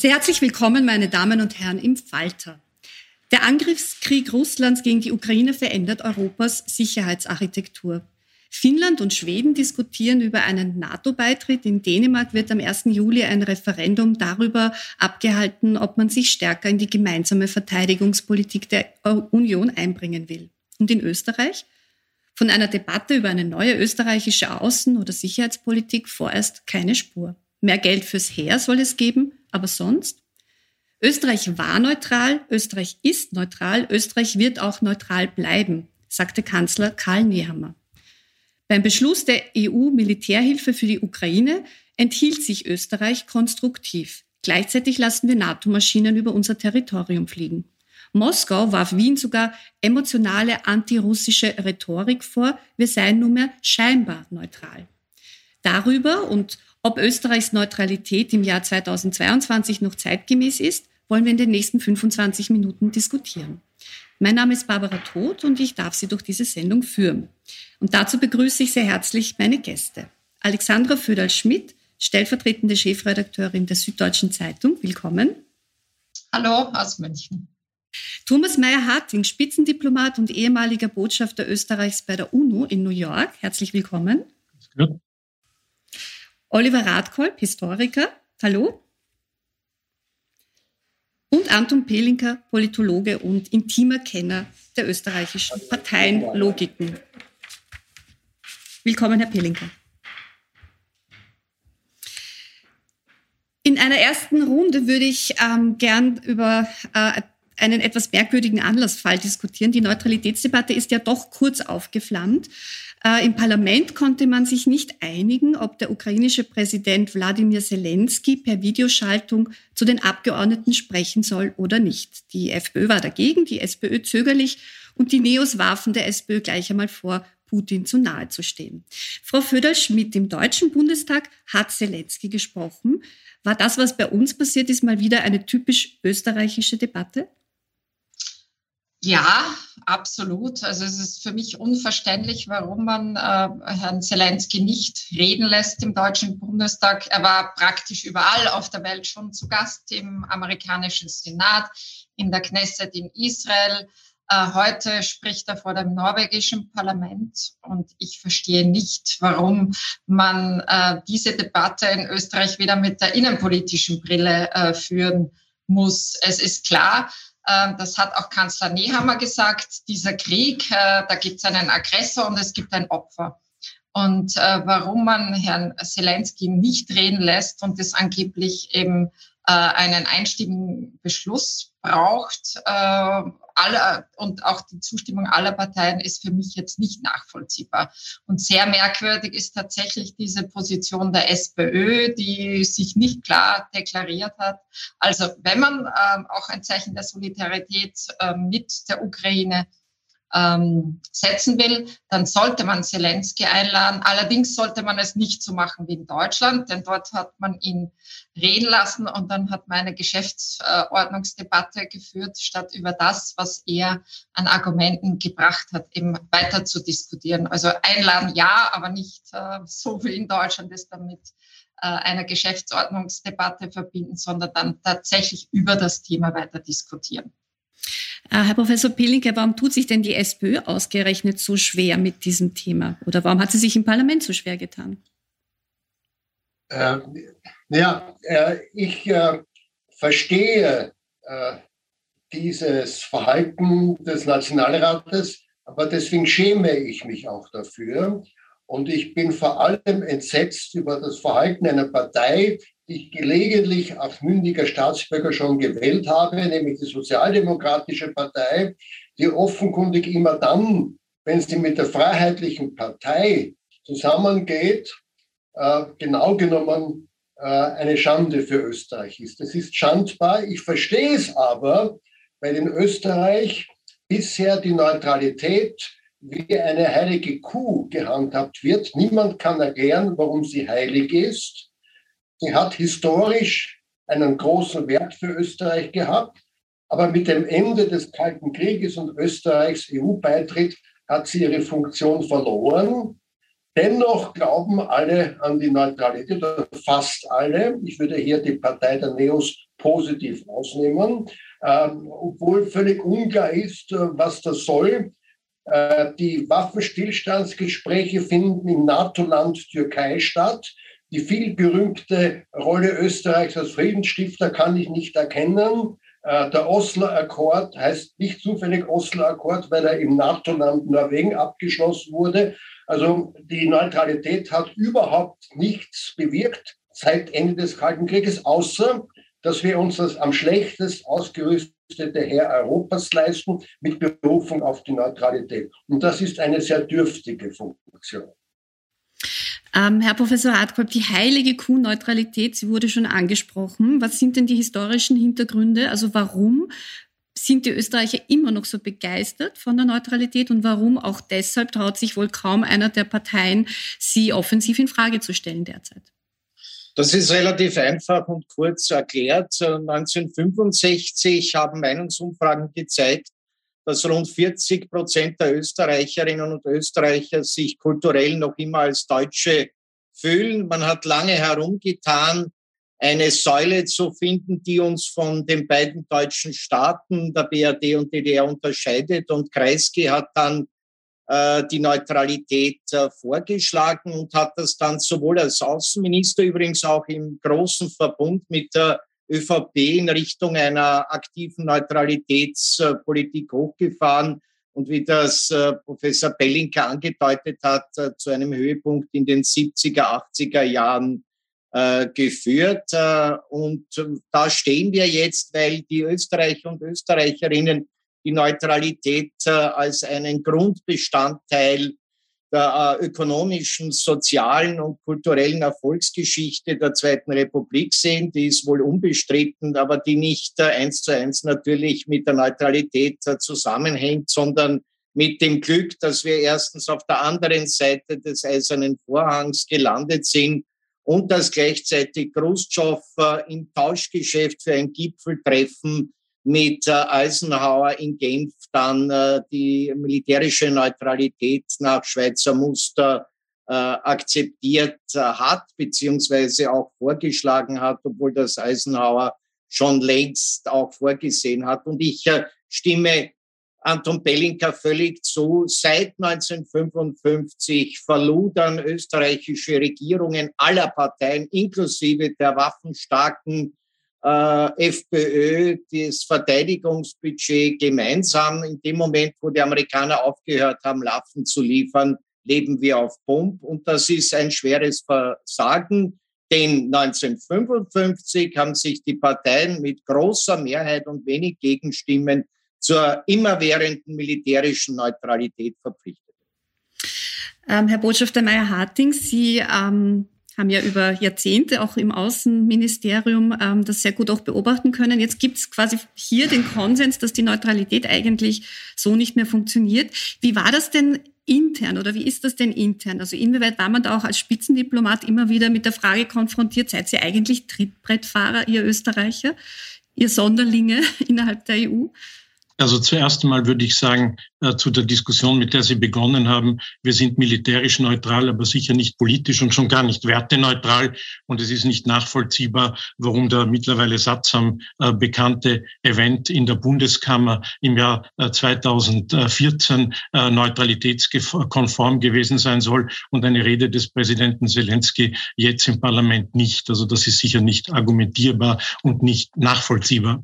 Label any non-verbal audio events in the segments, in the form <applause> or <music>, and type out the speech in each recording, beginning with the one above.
Sehr herzlich willkommen, meine Damen und Herren, im Falter. Der Angriffskrieg Russlands gegen die Ukraine verändert Europas Sicherheitsarchitektur. Finnland und Schweden diskutieren über einen NATO-Beitritt. In Dänemark wird am 1. Juli ein Referendum darüber abgehalten, ob man sich stärker in die gemeinsame Verteidigungspolitik der Union einbringen will. Und in Österreich? Von einer Debatte über eine neue österreichische Außen- oder Sicherheitspolitik vorerst keine Spur. Mehr Geld fürs Heer soll es geben, aber sonst? Österreich war neutral, Österreich ist neutral, Österreich wird auch neutral bleiben, sagte Kanzler Karl Nehammer. Beim Beschluss der EU-Militärhilfe für die Ukraine enthielt sich Österreich konstruktiv. Gleichzeitig lassen wir NATO-Maschinen über unser Territorium fliegen. Moskau warf Wien sogar emotionale antirussische Rhetorik vor, wir seien nunmehr scheinbar neutral. Darüber und ob Österreichs Neutralität im Jahr 2022 noch zeitgemäß ist, wollen wir in den nächsten 25 Minuten diskutieren. Mein Name ist Barbara Todt und ich darf Sie durch diese Sendung führen. Und dazu begrüße ich sehr herzlich meine Gäste. Alexandra Föderl-Schmidt, stellvertretende Chefredakteurin der Süddeutschen Zeitung. Willkommen. Hallo aus München. Thomas Meyer-Harting, Spitzendiplomat und ehemaliger Botschafter Österreichs bei der UNO in New York. Herzlich willkommen. Gut. Oliver Radkolb, Historiker. Hallo. Und Anton Pelinka, Politologe und intimer Kenner der österreichischen Parteienlogiken. Willkommen, Herr Pelinka. In einer ersten Runde würde ich ähm, gern über äh, einen etwas merkwürdigen Anlassfall diskutieren. Die Neutralitätsdebatte ist ja doch kurz aufgeflammt. Äh, Im Parlament konnte man sich nicht einigen, ob der ukrainische Präsident Wladimir Zelensky per Videoschaltung zu den Abgeordneten sprechen soll oder nicht. Die FPÖ war dagegen, die SPÖ zögerlich und die Neos warfen der SPÖ gleich einmal vor, Putin zu nahe zu stehen. Frau Föderl-Schmidt im Deutschen Bundestag hat Zelensky gesprochen. War das, was bei uns passiert ist, mal wieder eine typisch österreichische Debatte? Ja, absolut. Also es ist für mich unverständlich, warum man äh, Herrn Zelensky nicht reden lässt im Deutschen Bundestag. Er war praktisch überall auf der Welt schon zu Gast, im amerikanischen Senat, in der Knesset in Israel. Äh, heute spricht er vor dem norwegischen Parlament und ich verstehe nicht, warum man äh, diese Debatte in Österreich wieder mit der innenpolitischen Brille äh, führen muss. Es ist klar, das hat auch Kanzler Nehammer gesagt, dieser Krieg, äh, da gibt es einen Aggressor und es gibt ein Opfer. Und äh, warum man Herrn Zelensky nicht reden lässt und das angeblich eben äh, einen einstimmigen Beschluss braucht. Äh, alle, und auch die Zustimmung aller Parteien ist für mich jetzt nicht nachvollziehbar. Und sehr merkwürdig ist tatsächlich diese Position der SPÖ, die sich nicht klar deklariert hat. Also wenn man äh, auch ein Zeichen der Solidarität äh, mit der Ukraine ähm, setzen will, dann sollte man Zelensky einladen. Allerdings sollte man es nicht so machen wie in Deutschland, denn dort hat man ihn reden lassen und dann hat man eine Geschäftsordnungsdebatte geführt, statt über das, was er an Argumenten gebracht hat, eben weiter zu diskutieren. Also einladen ja, aber nicht äh, so wie in Deutschland es damit äh, einer Geschäftsordnungsdebatte verbinden, sondern dann tatsächlich über das Thema weiter diskutieren. Äh, Herr Professor Pelinke, warum tut sich denn die SPÖ ausgerechnet so schwer mit diesem Thema? Oder warum hat sie sich im Parlament so schwer getan? Äh, ja, äh, ich äh, verstehe äh, dieses Verhalten des Nationalrates, aber deswegen schäme ich mich auch dafür. Und ich bin vor allem entsetzt über das Verhalten einer Partei, ich gelegentlich als mündiger Staatsbürger schon gewählt habe, nämlich die Sozialdemokratische Partei, die offenkundig immer dann, wenn sie mit der Freiheitlichen Partei zusammengeht, äh, genau genommen äh, eine Schande für Österreich ist. Das ist schandbar. Ich verstehe es aber, weil in Österreich bisher die Neutralität wie eine heilige Kuh gehandhabt wird. Niemand kann erklären, warum sie heilig ist. Sie hat historisch einen großen Wert für Österreich gehabt, aber mit dem Ende des Kalten Krieges und Österreichs EU-Beitritt hat sie ihre Funktion verloren. Dennoch glauben alle an die Neutralität, fast alle. Ich würde hier die Partei der Neos positiv ausnehmen, ähm, obwohl völlig unklar ist, äh, was das soll. Äh, die Waffenstillstandsgespräche finden im NATO-Land Türkei statt. Die vielberühmte Rolle Österreichs als Friedensstifter kann ich nicht erkennen. Äh, der Osler Akkord heißt nicht zufällig Osler Akkord, weil er im NATO-Land Norwegen abgeschlossen wurde. Also die Neutralität hat überhaupt nichts bewirkt seit Ende des Kalten Krieges, außer dass wir uns das am schlechtest ausgerüstete Heer Europas leisten mit Berufung auf die Neutralität. Und das ist eine sehr dürftige Funktion. Ähm, Herr Professor Hartkolb, die heilige Kuh-Neutralität, sie wurde schon angesprochen. Was sind denn die historischen Hintergründe? Also warum sind die Österreicher immer noch so begeistert von der Neutralität und warum auch deshalb traut sich wohl kaum einer der Parteien, sie offensiv in Frage zu stellen derzeit? Das ist relativ einfach und kurz erklärt. 1965 haben Meinungsumfragen gezeigt, dass rund 40 Prozent der Österreicherinnen und Österreicher sich kulturell noch immer als Deutsche fühlen. Man hat lange herumgetan, eine Säule zu finden, die uns von den beiden deutschen Staaten, der BRD und DDR, unterscheidet. Und Kreisky hat dann äh, die Neutralität äh, vorgeschlagen und hat das dann sowohl als Außenminister, übrigens auch im großen Verbund mit der ÖVP in Richtung einer aktiven Neutralitätspolitik hochgefahren und wie das äh, Professor Bellinker angedeutet hat, äh, zu einem Höhepunkt in den 70er, 80er Jahren äh, geführt. Und da stehen wir jetzt, weil die Österreicher und Österreicherinnen die Neutralität als einen Grundbestandteil der äh, ökonomischen, sozialen und kulturellen Erfolgsgeschichte der Zweiten Republik sehen. Die ist wohl unbestritten, aber die nicht äh, eins zu eins natürlich mit der Neutralität äh, zusammenhängt, sondern mit dem Glück, dass wir erstens auf der anderen Seite des Eisernen Vorhangs gelandet sind und dass gleichzeitig Khrushchev im Tauschgeschäft für ein Gipfeltreffen mit Eisenhower in Genf dann äh, die militärische Neutralität nach Schweizer Muster äh, akzeptiert hat, beziehungsweise auch vorgeschlagen hat, obwohl das Eisenhower schon längst auch vorgesehen hat. Und ich stimme Anton Bellinka völlig zu. Seit 1955 verludern österreichische Regierungen aller Parteien, inklusive der waffenstarken äh, FPÖ das Verteidigungsbudget gemeinsam. In dem Moment, wo die Amerikaner aufgehört haben, Waffen zu liefern, leben wir auf Pump. Und das ist ein schweres Versagen. Denn 1955 haben sich die Parteien mit großer Mehrheit und wenig Gegenstimmen zur immerwährenden militärischen Neutralität verpflichtet. Ähm, Herr Botschafter Meyer-Harting, Sie ähm, haben ja über Jahrzehnte auch im Außenministerium ähm, das sehr gut auch beobachten können. Jetzt gibt es quasi hier den Konsens, dass die Neutralität eigentlich so nicht mehr funktioniert. Wie war das denn intern oder wie ist das denn intern? Also inwieweit war man da auch als Spitzendiplomat immer wieder mit der Frage konfrontiert, seid ihr eigentlich Trittbrettfahrer, ihr Österreicher, ihr Sonderlinge <laughs> innerhalb der EU? Also zuerst einmal würde ich sagen, äh, zu der Diskussion, mit der Sie begonnen haben, wir sind militärisch neutral, aber sicher nicht politisch und schon gar nicht werteneutral. Und es ist nicht nachvollziehbar, warum der mittlerweile sattsam äh, bekannte Event in der Bundeskammer im Jahr äh, 2014 äh, neutralitätskonform gewesen sein soll und eine Rede des Präsidenten Zelensky jetzt im Parlament nicht. Also das ist sicher nicht argumentierbar und nicht nachvollziehbar.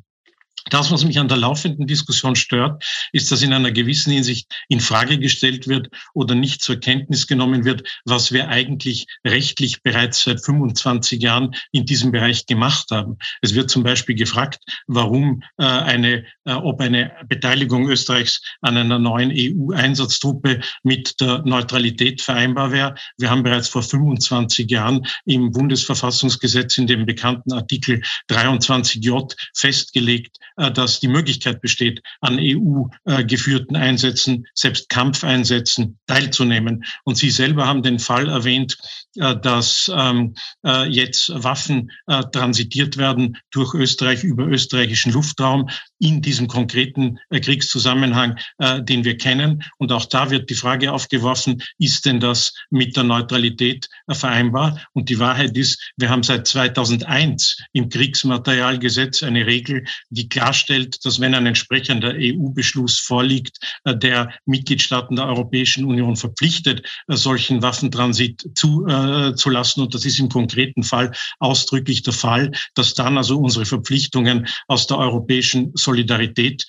Das, was mich an der laufenden Diskussion stört, ist, dass in einer gewissen Hinsicht in Frage gestellt wird oder nicht zur Kenntnis genommen wird, was wir eigentlich rechtlich bereits seit 25 Jahren in diesem Bereich gemacht haben. Es wird zum Beispiel gefragt, warum äh, eine, äh, ob eine Beteiligung Österreichs an einer neuen EU-Einsatztruppe mit der Neutralität vereinbar wäre. Wir haben bereits vor 25 Jahren im Bundesverfassungsgesetz in dem bekannten Artikel 23j festgelegt, dass die Möglichkeit besteht, an EU-geführten Einsätzen, selbst Kampfeinsätzen teilzunehmen. Und Sie selber haben den Fall erwähnt, äh, dass ähm, äh, jetzt Waffen transitiert werden durch Österreich über österreichischen Luftraum in diesem konkreten Kriegszusammenhang, den wir kennen. Und auch da wird die Frage aufgeworfen, ist denn das mit der Neutralität vereinbar? Und die Wahrheit ist, wir haben seit 2001 im Kriegsmaterialgesetz eine Regel, die klar darstellt, dass wenn ein entsprechender EU-Beschluss vorliegt, äh, der Mitgliedstaaten der Europäischen Union verpflichtet, äh, solchen Waffentransit zuzulassen. Äh, und das ist im konkreten Fall ausdrücklich der Fall, dass dann also unsere Verpflichtungen aus der europäischen Solidarität,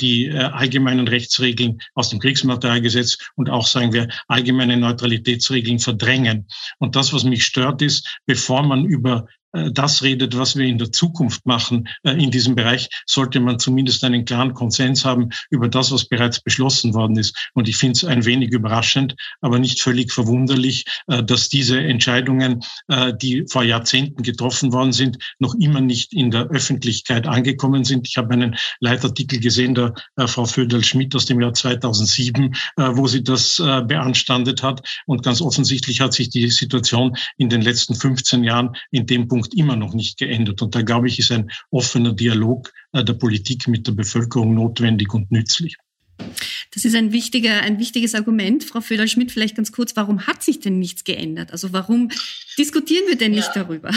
die allgemeinen Rechtsregeln aus dem Kriegsmaterialgesetz und auch, sagen wir, allgemeine Neutralitätsregeln verdrängen. Und das, was mich stört, ist, bevor man über äh, das redet, was wir in der Zukunft machen äh, in diesem Bereich, sollte man zumindest einen klaren Konsens haben über das, was bereits beschlossen worden ist. Und ich finde es ein wenig überraschend, aber nicht völlig verwunderlich, äh, dass diese Entscheidungen, die vor Jahrzehnten getroffen worden sind, noch immer nicht in der Öffentlichkeit angekommen sind. Ich habe einen Leitartikel gesehen der Frau Föderl-Schmidt aus dem Jahr 2007, wo sie das beanstandet hat. Und ganz offensichtlich hat sich die Situation in den letzten 15 Jahren in dem Punkt Punkt immer noch nicht geändert. Und da glaube ich, ist ein offener Dialog äh, der Politik mit der Bevölkerung notwendig und nützlich. Das ist ein, wichtiger, ein wichtiges Argument. Frau Föderl-Schmidt, vielleicht ganz kurz, warum hat sich denn nichts geändert? Also warum diskutieren wir denn nicht ja. darüber?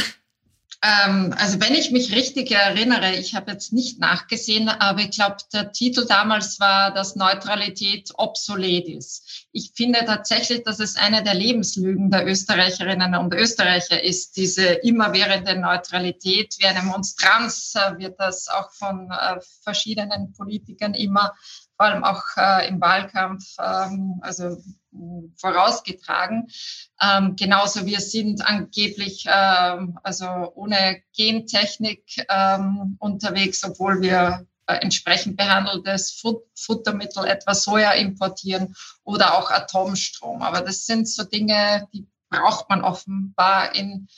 Ähm, also wenn ich mich richtig erinnere, ich habe jetzt nicht nachgesehen, aber ich glaube, der Titel damals war, dass Neutralität obsolet ist. Ich finde tatsächlich, dass es eine der Lebenslügen der Österreicherinnen und Österreicher ist, diese immerwährende Neutralität. Wie eine Monstranz äh, wird das auch von äh, verschiedenen Politikern immer vor allem auch äh, im Wahlkampf, ähm, also vorausgetragen. Ähm, genauso wir sind angeblich ähm, also ohne Gentechnik ähm, unterwegs, obwohl wir äh, entsprechend behandeltes Fut Futtermittel, etwa Soja importieren oder auch Atomstrom. Aber das sind so Dinge, die braucht man offenbar in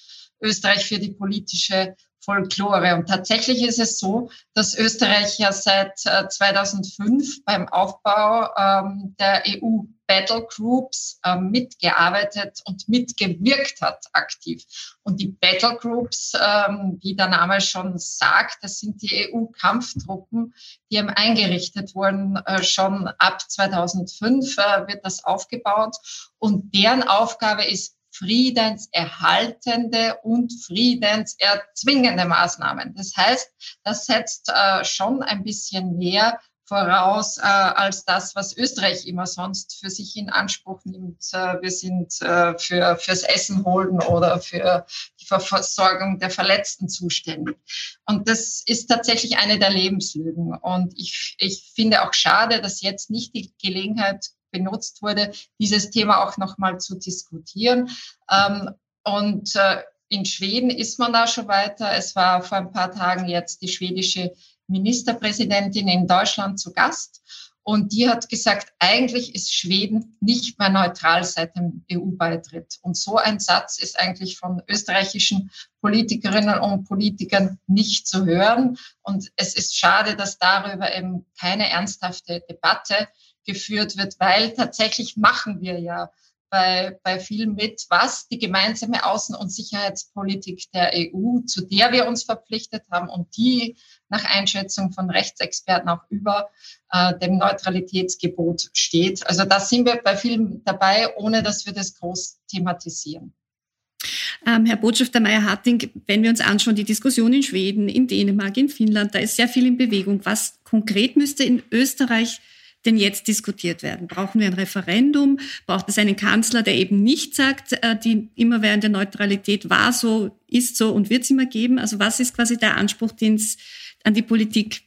Österreich für die politische Folklore. Und tatsächlich ist es so, dass Österreich ja seit 2005 äh, beim Aufbau ähm, der EU Battle Groups äh, mitgearbeitet und mitgewirkt hat aktiv. Und die Battle Groups, ähm, wie der Name schon sagt, das sind die EU-Kampftruppen, die haben eingerichtet wurden. Äh, schon ab 2005 äh, wird das aufgebaut. Und deren Aufgabe ist friedenserhaltende und friedenserzwingende Maßnahmen. Das heißt, das setzt äh, schon ein bisschen mehr voraus äh, als das, was Österreich immer sonst für sich in Anspruch nimmt. Äh, wir sind äh, für, fürs Essen holen oder für die Versorgung der Verletzten zuständig. Und das ist tatsächlich eine der Lebenslügen. Und ich, ich finde auch schade, dass jetzt nicht die Gelegenheit benutzt wurde, dieses Thema auch nochmal zu diskutieren. Ähm, und äh, in Schweden ist man da schon weiter. Es war vor ein paar Tagen jetzt die schwedische Ministerpräsidentin in Deutschland zu Gast. Und die hat gesagt, eigentlich ist Schweden nicht mehr neutral seit dem EU-Beitritt. Und so ein Satz ist eigentlich von österreichischen Politikerinnen und Politikern nicht zu hören. Und es ist schade, dass darüber eben keine ernsthafte Debatte geführt wird, weil tatsächlich machen wir ja bei, bei vielen mit, was die gemeinsame Außen- und Sicherheitspolitik der EU, zu der wir uns verpflichtet haben und die nach Einschätzung von Rechtsexperten auch über äh, dem Neutralitätsgebot steht. Also da sind wir bei vielen dabei, ohne dass wir das groß thematisieren. Ähm, Herr Botschafter Meyer-Harting, wenn wir uns anschauen, die Diskussion in Schweden, in Dänemark, in Finnland, da ist sehr viel in Bewegung. Was konkret müsste in Österreich denn jetzt diskutiert werden? Brauchen wir ein Referendum? Braucht es einen Kanzler, der eben nicht sagt, äh, die immerwährende Neutralität war so, ist so und wird es immer geben? Also was ist quasi der Anspruch, den es an die Politik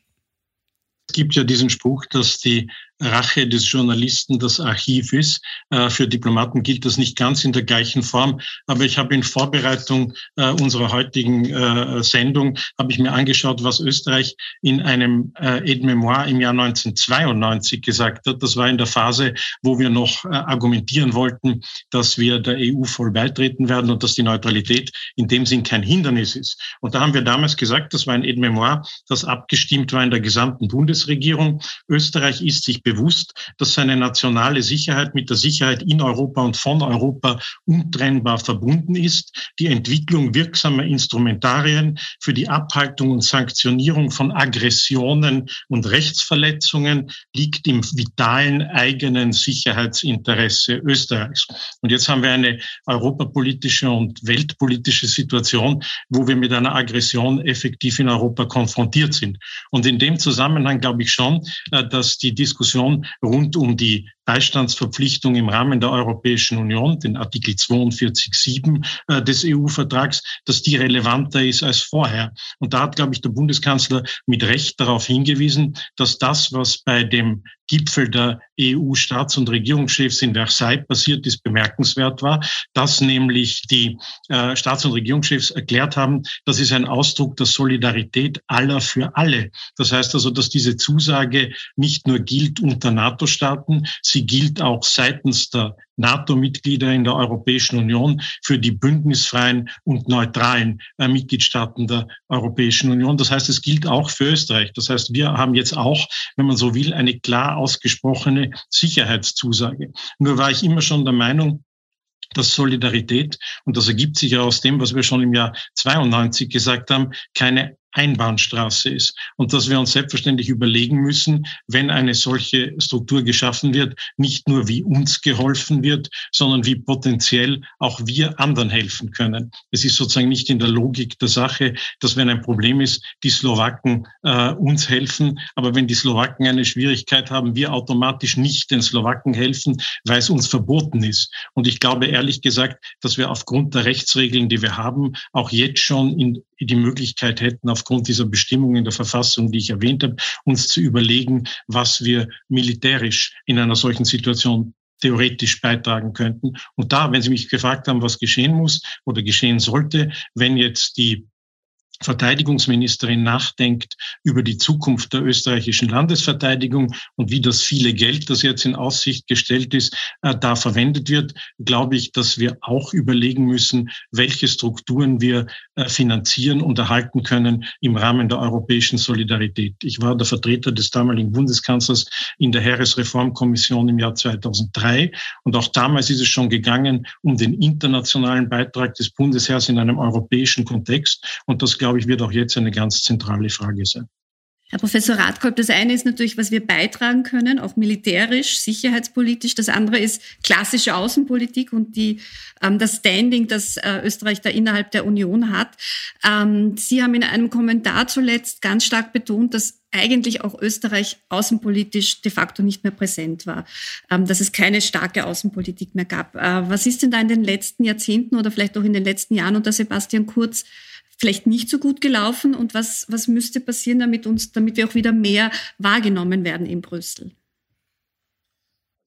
es gibt ja diesen Spruch, dass die Rache des Journalisten das Archiv ist. Äh, für Diplomaten gilt das nicht ganz in der gleichen Form, aber ich habe in Vorbereitung äh, unserer heutigen äh, Sendung habe ich mir angeschaut, was Österreich in einem Aide-Memoire im Jahr 1992 gesagt hat. Das war in der Phase, wo wir noch argumentieren wollten, dass wir der EU voll beitreten werden und dass die Neutralität in dem Sinn kein Hindernis ist. Und da haben wir damals gesagt, das war ein Aide-Memoire, das abgestimmt war in der gesamten Bundesregierung. Österreich ist sich bewusst, dass seine nationale Sicherheit mit der Sicherheit in Europa und von Europa untrennbar verbunden ist. Die Entwicklung wirksamer Instrumentarien für die Abhaltung und Sanktionierung von Aggressionen und Rechtsverletzungen liegt im vitalen eigenen Sicherheitsinteresse Österreichs. Und jetzt haben wir eine europapolitische und weltpolitische Situation, wo wir mit einer Aggression effektiv in Europa konfrontiert sind. Und in dem Zusammenhang glaube ich schon, äh, dass die Diskussion Diskussion rund um die Beistandsverpflichtung im Rahmen der Europäischen Union, den Artikel 42.7 äh, des EU-Vertrags, dass die relevanter ist als vorher. Und da hat, glaube ich, der Bundeskanzler mit Recht darauf hingewiesen, dass das, was bei dem Gipfel der EU-Staats- und Regierungschefs in Versailles passiert ist, bemerkenswert war, dass nämlich die äh, Staats- und Regierungschefs erklärt haben, das ist ein Ausdruck der Solidarität aller für alle. Das heißt also, dass diese Zusage nicht nur gilt unter NATO-Staaten, Sie gilt auch seitens der NATO-Mitglieder in der Europäischen Union für die bündnisfreien und neutralen äh, Mitgliedstaaten der Europäischen Union. Das heißt, es gilt auch für Österreich. Das heißt, wir haben jetzt auch, wenn man so will, eine klar ausgesprochene Sicherheitszusage. Nur war ich immer schon der Meinung, dass Solidarität, und das ergibt sich ja aus dem, was wir schon im Jahr 92 gesagt haben, keine Einbahnstraße ist und dass wir uns selbstverständlich überlegen müssen, wenn eine solche Struktur geschaffen wird, nicht nur wie uns geholfen wird, sondern wie potenziell auch wir anderen helfen können. Es ist sozusagen nicht in der Logik der Sache, dass wenn ein Problem ist, die Slowaken äh, uns helfen, aber wenn die Slowaken eine Schwierigkeit haben, wir automatisch nicht den Slowaken helfen, weil es uns verboten ist. Und ich glaube ehrlich gesagt, dass wir aufgrund der Rechtsregeln, die wir haben, auch jetzt schon in die Möglichkeit hätten, aufgrund dieser Bestimmungen in der Verfassung, die ich erwähnt habe, uns zu überlegen, was wir militärisch in einer solchen Situation theoretisch beitragen könnten. Und da, wenn Sie mich gefragt haben, was geschehen muss oder geschehen sollte, wenn jetzt die Verteidigungsministerin nachdenkt über die Zukunft der österreichischen Landesverteidigung und wie das viele Geld, das jetzt in Aussicht gestellt ist, äh, da verwendet wird, glaube ich, dass wir auch überlegen müssen, welche Strukturen wir äh, finanzieren und erhalten können im Rahmen der europäischen Solidarität. Ich war der Vertreter des damaligen Bundeskanzlers in der Heeresreformkommission im Jahr 2003 und auch damals ist es schon gegangen um den internationalen Beitrag des Bundesheers in einem europäischen Kontext und das glaube ich, wird auch jetzt eine ganz zentrale Frage sein. Herr Professor Radkolb, das eine ist natürlich, was wir beitragen können, auch militärisch, sicherheitspolitisch. Das andere ist klassische Außenpolitik und die, ähm, das Standing, das äh, Österreich da innerhalb der Union hat. Ähm, Sie haben in einem Kommentar zuletzt ganz stark betont, dass eigentlich auch Österreich außenpolitisch de facto nicht mehr präsent war, ähm, dass es keine starke Außenpolitik mehr gab. Äh, was ist denn da in den letzten Jahrzehnten oder vielleicht auch in den letzten Jahren unter Sebastian Kurz vielleicht nicht so gut gelaufen und was, was müsste passieren, damit uns, damit wir auch wieder mehr wahrgenommen werden in Brüssel?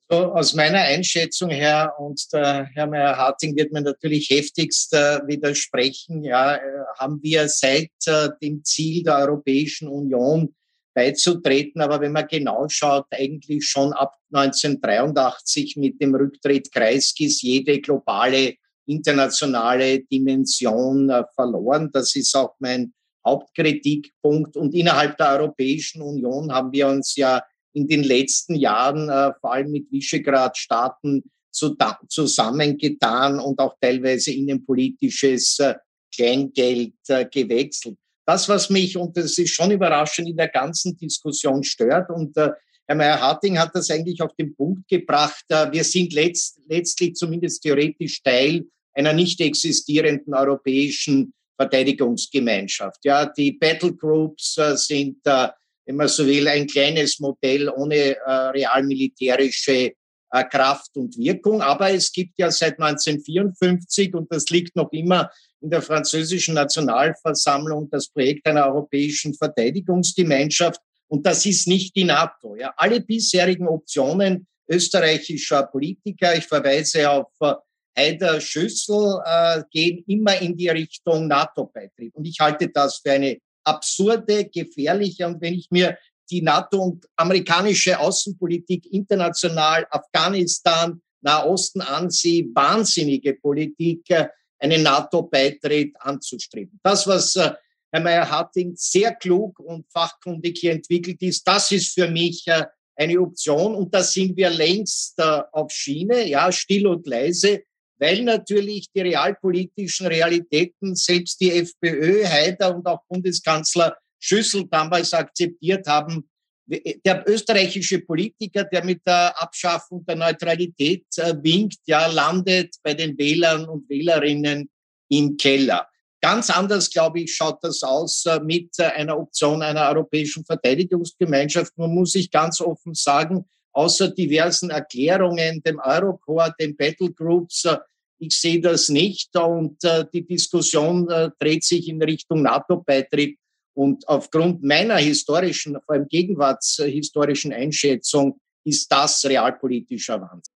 So, aus meiner Einschätzung her, und der Herr Meyer-Harting wird mir natürlich heftigst äh, widersprechen, ja, äh, haben wir seit äh, dem Ziel der Europäischen Union beizutreten, aber wenn man genau schaut, eigentlich schon ab 1983 mit dem Rücktritt Kreiskis jede globale internationale Dimension äh, verloren. Das ist auch mein Hauptkritikpunkt. Und innerhalb der Europäischen Union haben wir uns ja in den letzten Jahren äh, vor allem mit Visegrad-Staaten zusammengetan und auch teilweise innenpolitisches äh, Kleingeld gewechselt. Das, was mich, und das ist schon überraschend, in der ganzen Diskussion stört, und Herr Meyer-Harting hat das eigentlich auf den Punkt gebracht, wir sind letzt, letztlich zumindest theoretisch Teil einer nicht existierenden europäischen Verteidigungsgemeinschaft. Ja, die Battlegroups äh, sind äh, wenn man so will, ein kleines Modell ohne äh, realmilitärische äh, Kraft und Wirkung. Aber es gibt ja seit 1954, und das liegt noch immer in der französischen Nationalversammlung, das Projekt einer europäischen Verteidigungsgemeinschaft. Und das ist nicht die NATO. Ja. Alle bisherigen Optionen österreichischer Politiker, ich verweise auf äh, Heider Schüssel, äh, gehen immer in die Richtung NATO-Beitritt. Und ich halte das für eine absurde, gefährliche. Und wenn ich mir die NATO und amerikanische Außenpolitik international, Afghanistan, Nahosten ansehe, wahnsinnige Politik, äh, einen NATO-Beitritt anzustreben. Das, was äh, Herr Meyer-Harting sehr klug und fachkundig hier entwickelt ist, das ist für mich äh, eine Option und da sind wir längst auf Schiene, ja, still und leise weil natürlich die realpolitischen Realitäten selbst die FPÖ, Haider und auch Bundeskanzler Schüssel damals akzeptiert haben. Der österreichische Politiker, der mit der Abschaffung der Neutralität äh, winkt, ja, landet bei den Wählern und Wählerinnen im Keller. Ganz anders, glaube ich, schaut das aus äh, mit äh, einer Option einer europäischen Verteidigungsgemeinschaft. Man muss sich ganz offen sagen, außer diversen Erklärungen, dem Eurocorps, den Battlegroups. Äh, ich sehe das nicht und äh, die Diskussion äh, dreht sich in Richtung NATO-Beitritt. Und aufgrund meiner historischen, vor allem gegenwartshistorischen Einschätzung ist das realpolitischer Wahnsinn.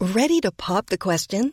Ready to pop the question?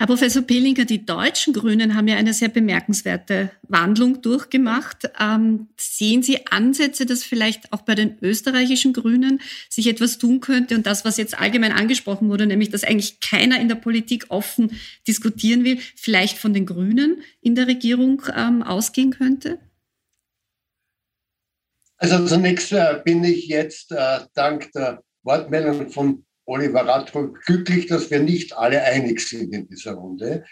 Herr Professor Pehlinger, die deutschen Grünen haben ja eine sehr bemerkenswerte Wandlung durchgemacht. Ähm, sehen Sie Ansätze, dass vielleicht auch bei den österreichischen Grünen sich etwas tun könnte und das, was jetzt allgemein angesprochen wurde, nämlich dass eigentlich keiner in der Politik offen diskutieren will, vielleicht von den Grünen in der Regierung ähm, ausgehen könnte? Also zunächst äh, bin ich jetzt äh, dank der Wortmeldung von Oliver Radrock glücklich, dass wir nicht alle einig sind in dieser Runde.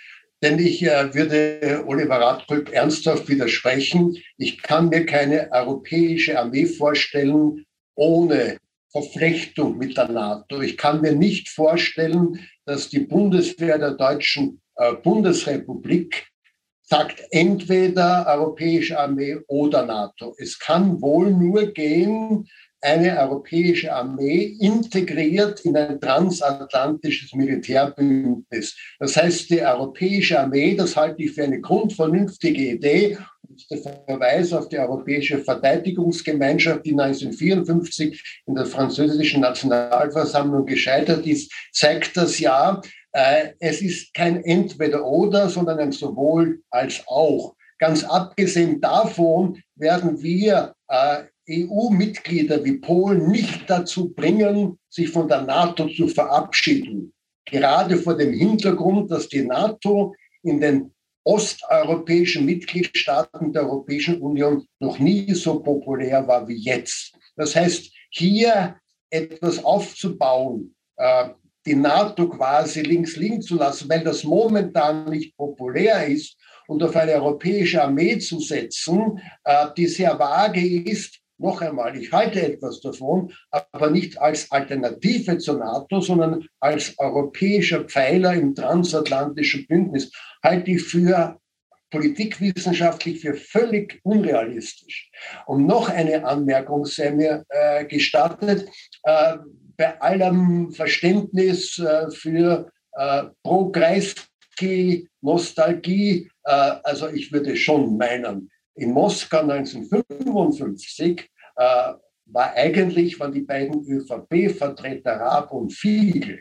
Denn ich äh, würde Oliver Radrück ernsthaft widersprechen. Ich kann mir keine europäische Armee vorstellen ohne Verflechtung mit der NATO. Ich kann mir nicht vorstellen, dass die Bundeswehr der deutschen äh, Bundesrepublik sagt entweder europäische Armee oder NATO. Es kann wohl nur gehen, eine europäische Armee integriert in ein transatlantisches Militärbündnis. Das heißt, die europäische Armee, das halte ich für eine grundvernünftige Idee. Und der Verweis auf die Europäische Verteidigungsgemeinschaft, die 1954 in der französischen Nationalversammlung gescheitert ist, zeigt das ja. Äh, es ist kein Entweder-Oder, sondern ein sowohl als auch. Ganz abgesehen davon werden wir äh, EU-Mitglieder wie Polen nicht dazu bringen, sich von der NATO zu verabschieden. Gerade vor dem Hintergrund, dass die NATO in den osteuropäischen Mitgliedstaaten der Europäischen Union noch nie so populär war wie jetzt. Das heißt, hier etwas aufzubauen, äh, die NATO quasi links liegen zu lassen, weil das momentan nicht populär ist und auf eine europäische Armee zu setzen, äh, die sehr vage ist, noch einmal, ich halte etwas davon, aber nicht als Alternative zur NATO, sondern als europäischer Pfeiler im transatlantischen Bündnis, halte ich für politikwissenschaftlich für völlig unrealistisch. Und noch eine Anmerkung sei mir äh, gestattet. Äh, bei allem Verständnis äh, für äh, Pro-Kreisky, Nostalgie, äh, also ich würde schon meinen, in Moskau 1955 äh, war eigentlich, waren die beiden ÖVP-Vertreter Raab und Fiegel,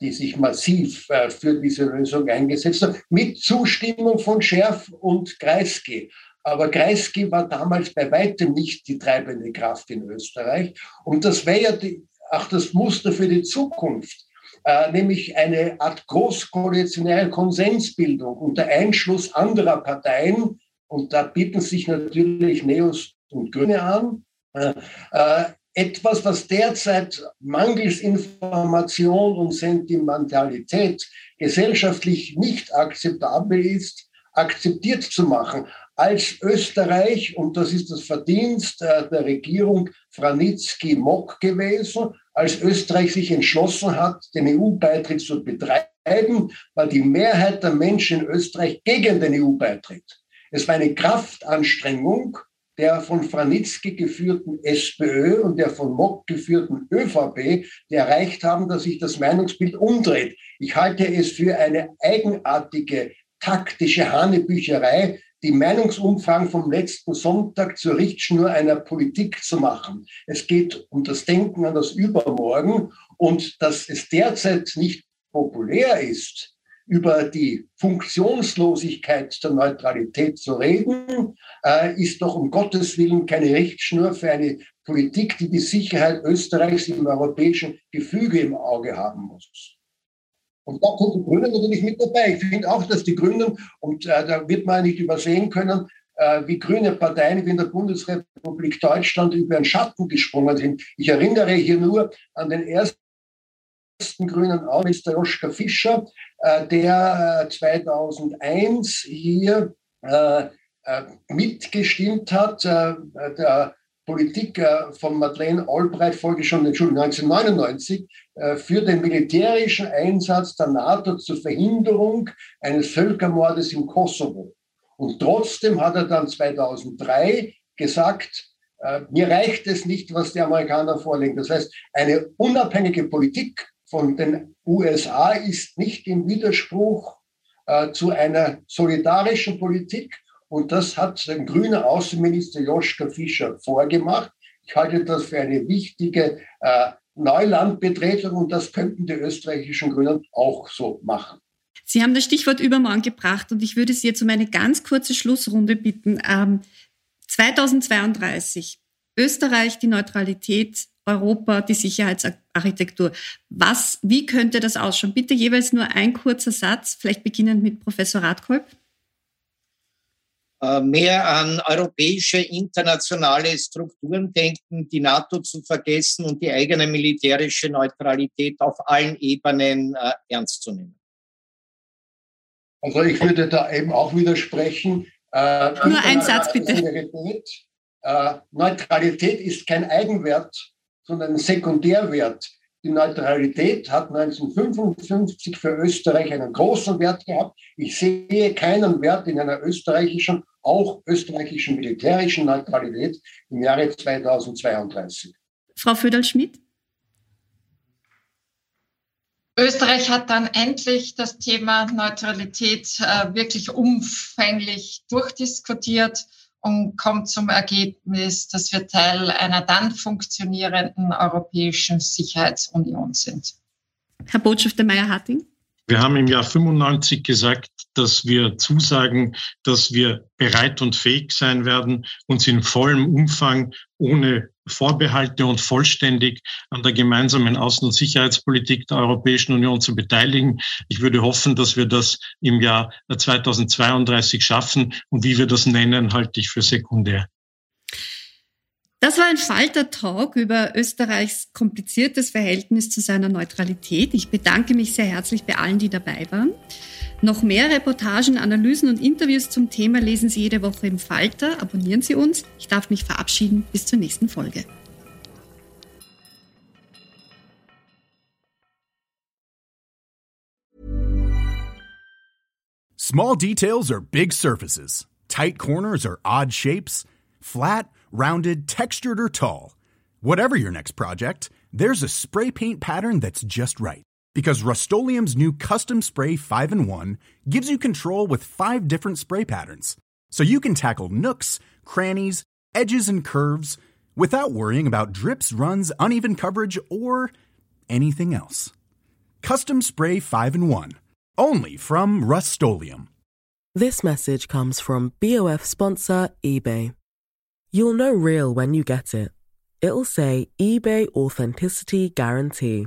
die sich massiv äh, für diese Lösung eingesetzt haben, mit Zustimmung von Scherf und Kreisky. Aber Kreisky war damals bei weitem nicht die treibende Kraft in Österreich. Und das wäre ja die, auch das Muster für die Zukunft, äh, nämlich eine Art großkoalitionäre Konsensbildung unter Einschluss anderer Parteien, und da bieten sich natürlich Neos und Grüne an. Äh, äh, etwas, was derzeit mangels Information und Sentimentalität gesellschaftlich nicht akzeptabel ist, akzeptiert zu machen. Als Österreich, und das ist das Verdienst äh, der Regierung Franitzky-Mock gewesen, als Österreich sich entschlossen hat, den EU-Beitritt zu betreiben, war die Mehrheit der Menschen in Österreich gegen den EU-Beitritt. Es war eine Kraftanstrengung der von Franitzky geführten SPÖ und der von Mock geführten ÖVP, die erreicht haben, dass sich das Meinungsbild umdreht. Ich halte es für eine eigenartige taktische Hanebücherei, die Meinungsumfang vom letzten Sonntag zur Richtschnur einer Politik zu machen. Es geht um das Denken an das Übermorgen und dass es derzeit nicht populär ist, über die Funktionslosigkeit der Neutralität zu reden, äh, ist doch um Gottes Willen keine Richtschnur für eine Politik, die die Sicherheit Österreichs im europäischen Gefüge im Auge haben muss. Und da sind die Grünen natürlich mit dabei. Ich finde auch, dass die Grünen, und äh, da wird man nicht übersehen können, äh, wie grüne Parteien wie in der Bundesrepublik Deutschland über den Schatten gesprungen sind. Ich erinnere hier nur an den ersten grünen Außenminister Joschka Fischer, der 2001 äh, hier äh, mitgestimmt hat, der Politik von Madeleine Albright folge schon 1999 für den militärischen Einsatz der NATO zur Verhinderung eines Völkermordes im Kosovo. Und trotzdem hat er dann 2003 gesagt, mir reicht es nicht, was die Amerikaner vorlegen. Das heißt, eine unabhängige Politik von den USA ist nicht im Widerspruch äh, zu einer solidarischen Politik. Und das hat der grüne Außenminister Joschka Fischer vorgemacht. Ich halte das für eine wichtige äh, Neulandbetretung und das könnten die österreichischen Grünen auch so machen. Sie haben das Stichwort übermorgen gebracht und ich würde Sie jetzt um eine ganz kurze Schlussrunde bitten. Ähm, 2032, Österreich die Neutralität Europa die Sicherheitsarchitektur. Was, wie könnte das ausschauen? Bitte jeweils nur ein kurzer Satz, vielleicht beginnend mit Professor Radkolb. Äh, mehr an europäische internationale Strukturen denken, die NATO zu vergessen und die eigene militärische Neutralität auf allen Ebenen äh, ernst zu nehmen. Also ich würde da eben auch widersprechen. Äh, Nur ein Satz bitte. Äh, Neutralität ist kein Eigenwert sondern Sekundärwert. Die Neutralität hat 1955 für Österreich einen großen Wert gehabt. Ich sehe keinen Wert in einer österreichischen, auch österreichischen militärischen Neutralität im Jahre 2032. Frau Föderl-Schmidt? Österreich hat dann endlich das Thema Neutralität äh, wirklich umfänglich durchdiskutiert und kommt zum Ergebnis, dass wir Teil einer dann funktionierenden europäischen Sicherheitsunion sind. Herr Botschafter Meyer-Harting? Wir haben im Jahr 95 gesagt, dass wir zusagen, dass wir bereit und fähig sein werden, uns in vollem Umfang ohne Vorbehalte und vollständig an der gemeinsamen Außen- und Sicherheitspolitik der Europäischen Union zu beteiligen. Ich würde hoffen, dass wir das im Jahr 2032 schaffen. Und wie wir das nennen, halte ich für sekundär. Das war ein Falter-Talk über Österreichs kompliziertes Verhältnis zu seiner Neutralität. Ich bedanke mich sehr herzlich bei allen, die dabei waren. Noch mehr Reportagen, Analysen und Interviews zum Thema lesen Sie jede Woche im Falter. Abonnieren Sie uns. Ich darf mich verabschieden. Bis zur nächsten Folge. Small details are big surfaces. Tight corners are odd shapes. Flat, rounded, textured, or tall. Whatever your next project, there's a spray paint pattern that's just right. Because Rust new Custom Spray 5 in 1 gives you control with five different spray patterns. So you can tackle nooks, crannies, edges, and curves without worrying about drips, runs, uneven coverage, or anything else. Custom Spray 5 in 1. Only from Rust This message comes from BOF sponsor eBay. You'll know real when you get it. It'll say eBay Authenticity Guarantee.